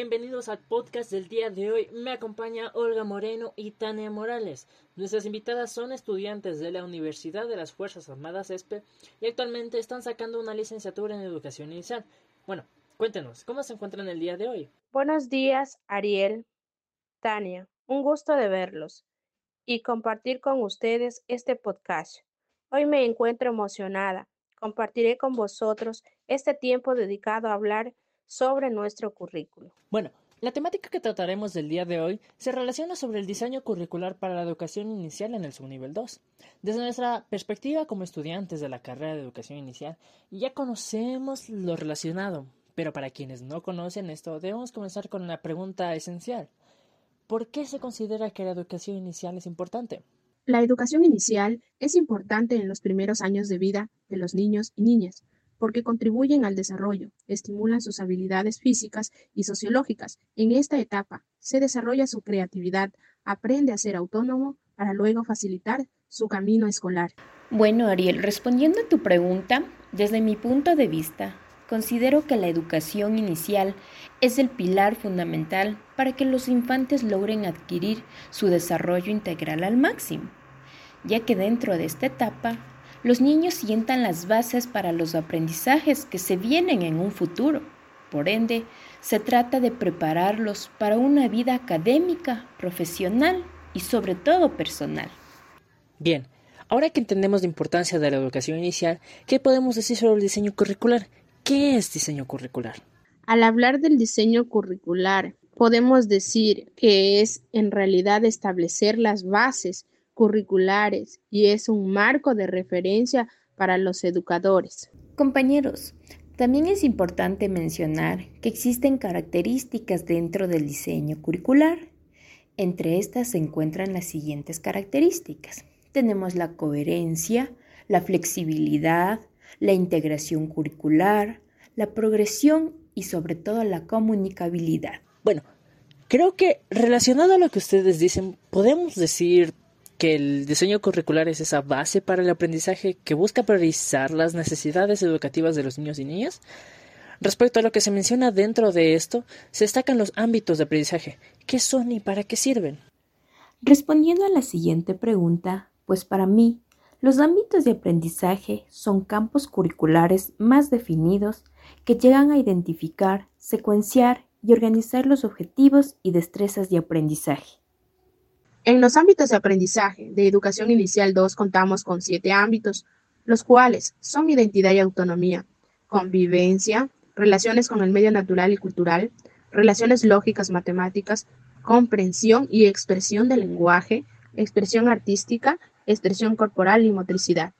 Bienvenidos al podcast del día de hoy. Me acompaña Olga Moreno y Tania Morales. Nuestras invitadas son estudiantes de la Universidad de las Fuerzas Armadas ESPE y actualmente están sacando una licenciatura en educación inicial. Bueno, cuéntenos, ¿cómo se encuentran el día de hoy? Buenos días, Ariel, Tania. Un gusto de verlos y compartir con ustedes este podcast. Hoy me encuentro emocionada. Compartiré con vosotros este tiempo dedicado a hablar sobre nuestro currículo. Bueno, la temática que trataremos del día de hoy se relaciona sobre el diseño curricular para la educación inicial en el subnivel 2. Desde nuestra perspectiva como estudiantes de la carrera de educación inicial, ya conocemos lo relacionado, pero para quienes no conocen esto, debemos comenzar con una pregunta esencial. ¿Por qué se considera que la educación inicial es importante? La educación inicial es importante en los primeros años de vida de los niños y niñas, porque contribuyen al desarrollo, estimulan sus habilidades físicas y sociológicas. En esta etapa se desarrolla su creatividad, aprende a ser autónomo para luego facilitar su camino escolar. Bueno, Ariel, respondiendo a tu pregunta, desde mi punto de vista, considero que la educación inicial es el pilar fundamental para que los infantes logren adquirir su desarrollo integral al máximo, ya que dentro de esta etapa los niños sientan las bases para los aprendizajes que se vienen en un futuro. Por ende, se trata de prepararlos para una vida académica, profesional y sobre todo personal. Bien, ahora que entendemos la importancia de la educación inicial, ¿qué podemos decir sobre el diseño curricular? ¿Qué es diseño curricular? Al hablar del diseño curricular, podemos decir que es en realidad establecer las bases curriculares y es un marco de referencia para los educadores. Compañeros, también es importante mencionar que existen características dentro del diseño curricular. Entre estas se encuentran las siguientes características. Tenemos la coherencia, la flexibilidad, la integración curricular, la progresión y sobre todo la comunicabilidad. Bueno, creo que relacionado a lo que ustedes dicen, podemos decir que el diseño curricular es esa base para el aprendizaje que busca priorizar las necesidades educativas de los niños y niñas. Respecto a lo que se menciona dentro de esto, se destacan los ámbitos de aprendizaje. ¿Qué son y para qué sirven? Respondiendo a la siguiente pregunta, pues para mí, los ámbitos de aprendizaje son campos curriculares más definidos que llegan a identificar, secuenciar y organizar los objetivos y destrezas de aprendizaje. En los ámbitos de aprendizaje de Educación Inicial 2 contamos con siete ámbitos, los cuales son identidad y autonomía, convivencia, relaciones con el medio natural y cultural, relaciones lógicas matemáticas, comprensión y expresión del lenguaje, expresión artística, expresión corporal y motricidad.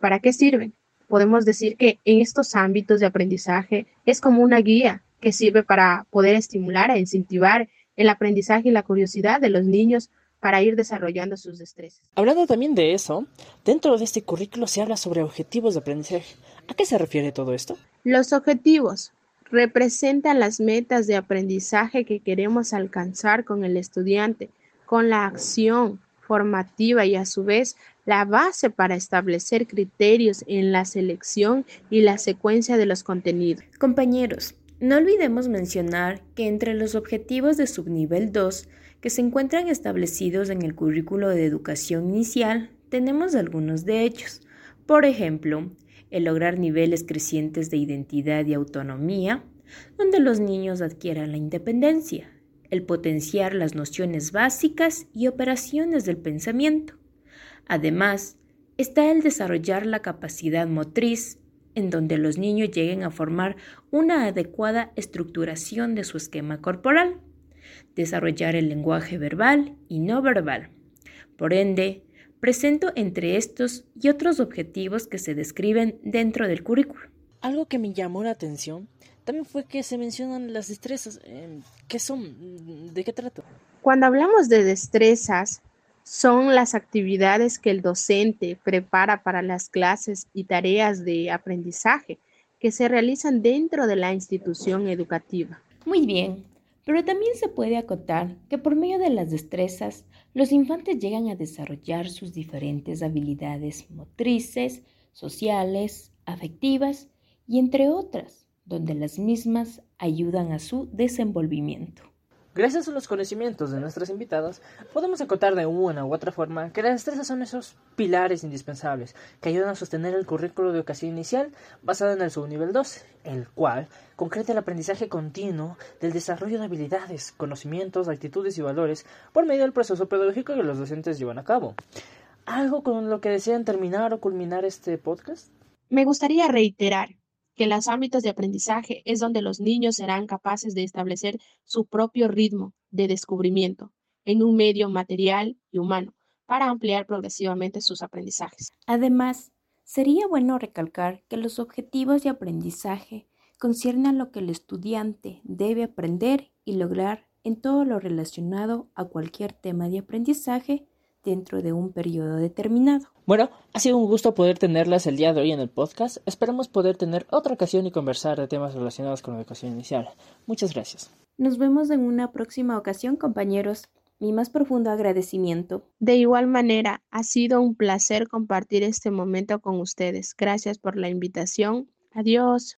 ¿Para qué sirven? Podemos decir que en estos ámbitos de aprendizaje es como una guía que sirve para poder estimular e incentivar el aprendizaje y la curiosidad de los niños para ir desarrollando sus destrezas. Hablando también de eso, dentro de este currículo se habla sobre objetivos de aprendizaje. ¿A qué se refiere todo esto? Los objetivos representan las metas de aprendizaje que queremos alcanzar con el estudiante, con la acción formativa y a su vez la base para establecer criterios en la selección y la secuencia de los contenidos. Compañeros, no olvidemos mencionar que entre los objetivos de subnivel 2 que se encuentran establecidos en el currículo de educación inicial, tenemos algunos de ellos. Por ejemplo, el lograr niveles crecientes de identidad y autonomía, donde los niños adquieran la independencia, el potenciar las nociones básicas y operaciones del pensamiento. Además, está el desarrollar la capacidad motriz, en donde los niños lleguen a formar una adecuada estructuración de su esquema corporal, desarrollar el lenguaje verbal y no verbal. Por ende, presento entre estos y otros objetivos que se describen dentro del currículo. Algo que me llamó la atención también fue que se mencionan las destrezas. Em, ¿Qué son? ¿De qué trato? Cuando hablamos de destrezas, son las actividades que el docente prepara para las clases y tareas de aprendizaje que se realizan dentro de la institución educativa. Muy bien, pero también se puede acotar que por medio de las destrezas, los infantes llegan a desarrollar sus diferentes habilidades motrices, sociales, afectivas y entre otras, donde las mismas ayudan a su desenvolvimiento. Gracias a los conocimientos de nuestras invitadas, podemos acotar de una u otra forma que las destrezas son esos pilares indispensables que ayudan a sostener el currículo de educación inicial basado en el subnivel 2, el cual concreta el aprendizaje continuo del desarrollo de habilidades, conocimientos, actitudes y valores por medio del proceso pedagógico que los docentes llevan a cabo. ¿Algo con lo que desean terminar o culminar este podcast? Me gustaría reiterar que los ámbitos de aprendizaje es donde los niños serán capaces de establecer su propio ritmo de descubrimiento en un medio material y humano para ampliar progresivamente sus aprendizajes. Además, sería bueno recalcar que los objetivos de aprendizaje conciernen a lo que el estudiante debe aprender y lograr en todo lo relacionado a cualquier tema de aprendizaje dentro de un periodo determinado. Bueno, ha sido un gusto poder tenerlas el día de hoy en el podcast. Esperamos poder tener otra ocasión y conversar de temas relacionados con la educación inicial. Muchas gracias. Nos vemos en una próxima ocasión, compañeros. Mi más profundo agradecimiento. De igual manera, ha sido un placer compartir este momento con ustedes. Gracias por la invitación. Adiós.